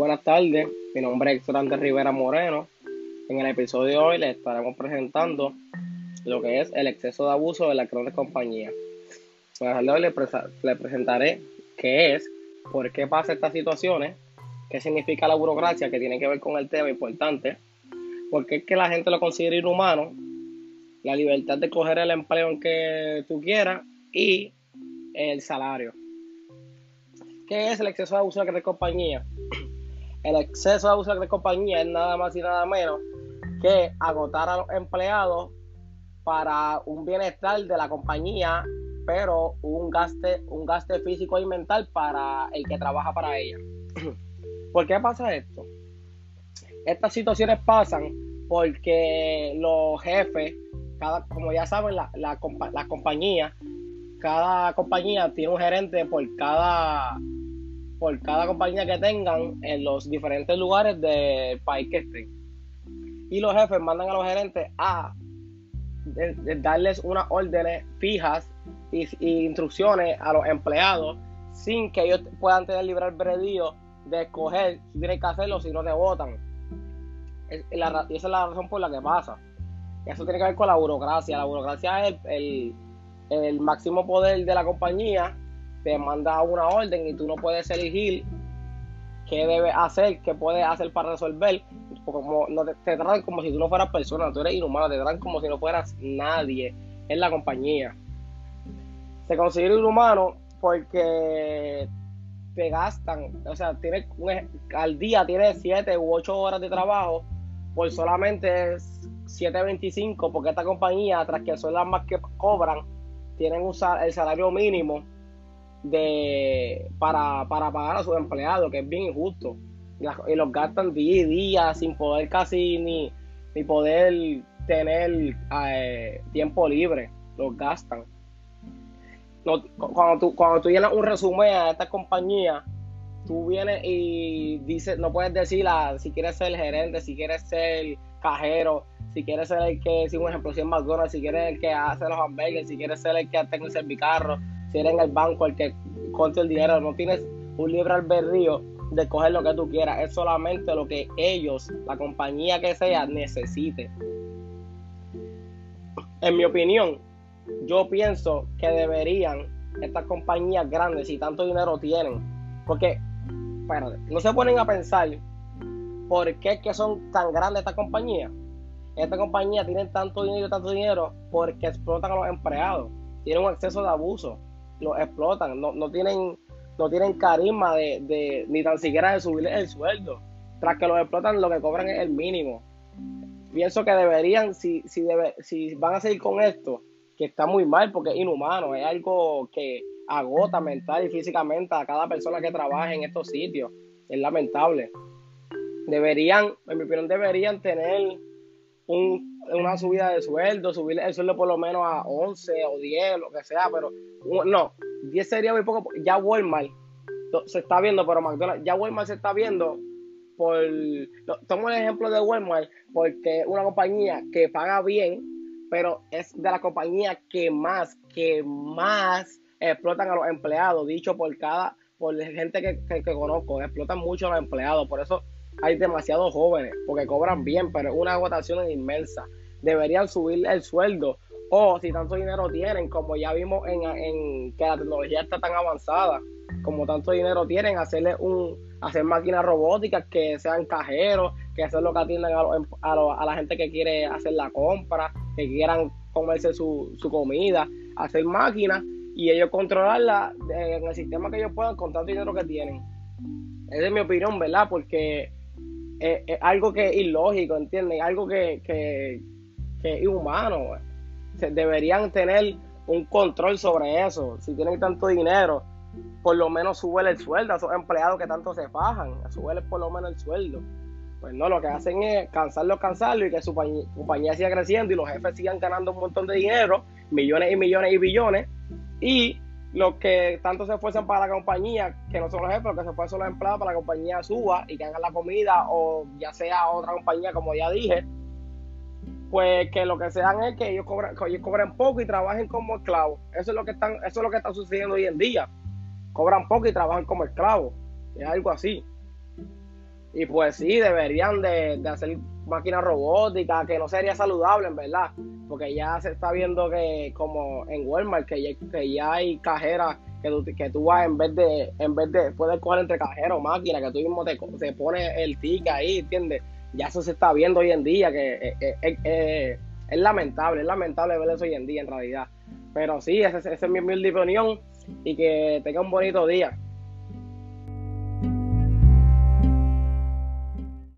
buenas tardes, mi nombre es Héctor Rivera Moreno. En el episodio de hoy les estaremos presentando lo que es el exceso de abuso de las grandes compañías. Hoy les, presentaré qué es, por qué pasa estas situaciones, qué significa la burocracia que tiene que ver con el tema importante, por qué es que la gente lo considera inhumano, la libertad de coger el empleo en que tú quieras y el salario. ¿Qué es el exceso de abuso de la gran compañía? El exceso de abuso de compañía es nada más y nada menos que agotar a los empleados para un bienestar de la compañía, pero un gaste, un físico y mental para el que trabaja para ella. ¿Por qué pasa esto? Estas situaciones pasan porque los jefes, cada, como ya saben, la, la, la compañía, cada compañía tiene un gerente por cada por cada compañía que tengan en los diferentes lugares del país que estén. Y los jefes mandan a los gerentes a darles unas órdenes fijas y, instrucciones a los empleados sin que ellos puedan tener libre albedrío de escoger si tienen que hacerlo si no te votan. y esa es la razón por la que pasa. Eso tiene que ver con la burocracia. La burocracia es el máximo poder de la compañía te manda una orden y tú no puedes elegir qué debes hacer, qué puedes hacer para resolver. Como no te, tratan como si tú no fueras persona, tú eres inhumano, te tratan como si no fueras nadie en la compañía. Se considera inhumano porque te gastan, o sea, tiene al día tienes 7 u 8 horas de trabajo por solamente 7.25 porque esta compañía, tras que son las más que cobran, tienen el salario mínimo de para, pagar a sus empleados, que es bien injusto. Y, los gastan día y día sin poder casi ni, ni poder tener eh, tiempo libre. Los gastan. cuando, tú, cuando tú llenas un resumen a esta compañía, tú vienes y dices, no puedes decir si quieres ser gerente, si quieres ser cajero, si quieres ser el que, si un ejemplo, si es McDonald's, si quieres el que hace los hamburgues, si quieres ser el que tenga el servicarro, si eres el banco el que contra el dinero, no tienes un libre albedrío de coger lo que tú quieras, es solamente lo que ellos, la compañía que sea, necesite. En mi opinión, yo pienso que deberían estas compañías grandes, si tanto dinero tienen, porque, espérate, no se ponen a pensar por qué que son tan grandes estas compañías. Estas compañías tienen tanto dinero y tanto dinero porque explotan a los empleados, tienen un exceso de abuso los explotan, no, no tienen no tienen carisma de, ni tan siquiera de subirles el sueldo. Tras que los explotan, lo que cobran es el mínimo. Pienso que deberían, si, si, si van a seguir con esto, que está muy mal porque es inhumano, es algo que agota mental y físicamente a cada persona que trabaja en estos sitios. Es lamentable. Deberían, en mi opinión, deberían tener una subida de sueldo, subir el sueldo por lo menos a 11 o 10, lo que sea, pero no, 10 sería muy poco, ya Walmart se está viendo, pero McDonald's, ya Walmart se está viendo por, tomo el ejemplo de Walmart, porque es una compañía que paga bien, pero es de la compañía que más, que más explotan a los empleados, dicho por cada, por gente que, que conozco, explotan mucho a los empleados, por eso hay demasiados jóvenes porque cobran bien, pero es una agotación inmensa. Deberían subir el sueldo o si tanto dinero tienen, como ya vimos en, que la tecnología está tan avanzada, como tanto dinero tienen, hacerle un hacer máquinas robóticas que sean cajeros, que sean lo que atiendan a, a, la gente que quiere hacer la compra, que quieran comerse su, su comida, hacer máquinas y ellos controlarla en el sistema que ellos puedan con tanto dinero que tienen. Esa es mi opinión, ¿verdad? Porque es, algo que es ilógico, ¿entienden? Algo que, que, es inhumano. deberían tener un control sobre eso. Si tienen tanto dinero, por lo menos suben el sueldo a esos empleados que tanto se fajan, suben por lo menos el sueldo. Pues no, lo que hacen es cansarlo, cansarlo y que su compañía siga creciendo y los jefes sigan ganando un montón de dinero, millones y millones y billones, y los que tanto se esfuerzan para la compañía, que no son los jefes, que se esfuerzan los empleados para la compañía suba y que hagan la comida o ya sea otra compañía, como ya dije, pues que lo que sean es que ellos cobren, que ellos cobren poco y trabajen como esclavos. Eso es lo que están, eso es lo que está sucediendo hoy en día. Cobran poco y trabajan como esclavos. Es algo así. Y pues sí, deberían de, hacer máquinas robóticas, que no sería saludable, en verdad, porque ya se está viendo que como en Walmart, que ya, que ya hay cajeras que tú, que tú vas en vez de, en vez de, puedes coger entre cajero o máquina, que tú mismo te, te pones el ticket ahí, ¿entiendes? Ya eso se está viendo hoy en día, que eh, eh, eh, es lamentable, es lamentable ver eso hoy en día en realidad. Pero sí, esa, esa es mi humilde opinión y que tenga un bonito día.